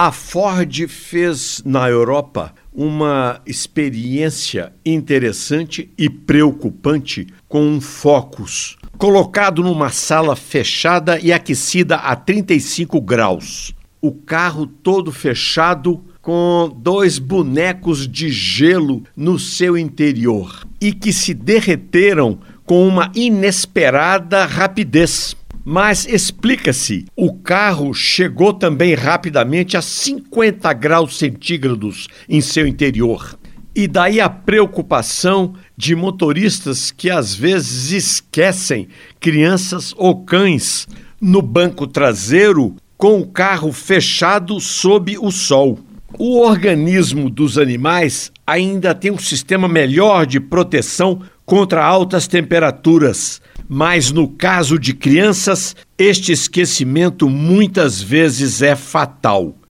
A Ford fez na Europa uma experiência interessante e preocupante com um Focus, colocado numa sala fechada e aquecida a 35 graus. O carro todo fechado com dois bonecos de gelo no seu interior e que se derreteram com uma inesperada rapidez. Mas explica-se, o carro chegou também rapidamente a 50 graus centígrados em seu interior. E daí a preocupação de motoristas que às vezes esquecem crianças ou cães no banco traseiro com o carro fechado sob o sol. O organismo dos animais ainda tem um sistema melhor de proteção contra altas temperaturas, mas no caso de crianças, este esquecimento muitas vezes é fatal.